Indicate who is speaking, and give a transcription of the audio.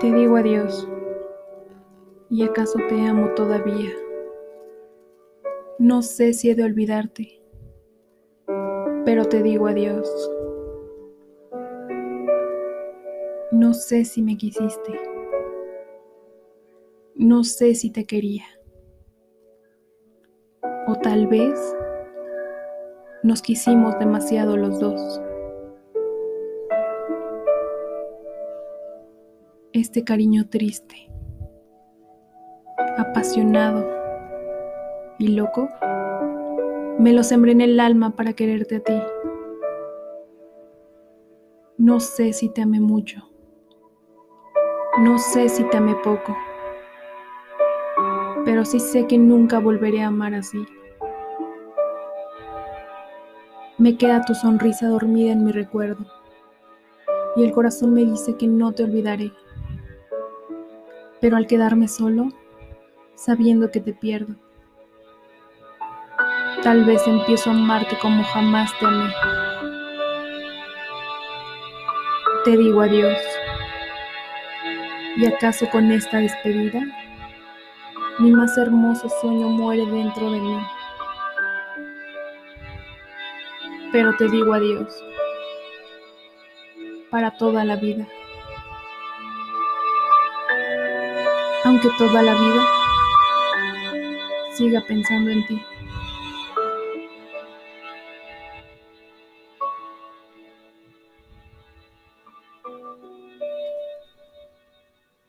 Speaker 1: Te digo adiós. ¿Y acaso te amo todavía? No sé si he de olvidarte, pero te digo adiós. No sé si me quisiste. No sé si te quería. O tal vez nos quisimos demasiado los dos. Este cariño triste, apasionado y loco, me lo sembré en el alma para quererte a ti. No sé si te amé mucho. No sé si te amé poco. Pero sí sé que nunca volveré a amar así. Me queda tu sonrisa dormida en mi recuerdo. Y el corazón me dice que no te olvidaré. Pero al quedarme solo, sabiendo que te pierdo, tal vez empiezo a amarte como jamás te amé. Te digo adiós. ¿Y acaso con esta despedida, mi más hermoso sueño muere dentro de mí? Pero te digo adiós para toda la vida. Aunque toda la vida siga pensando en ti.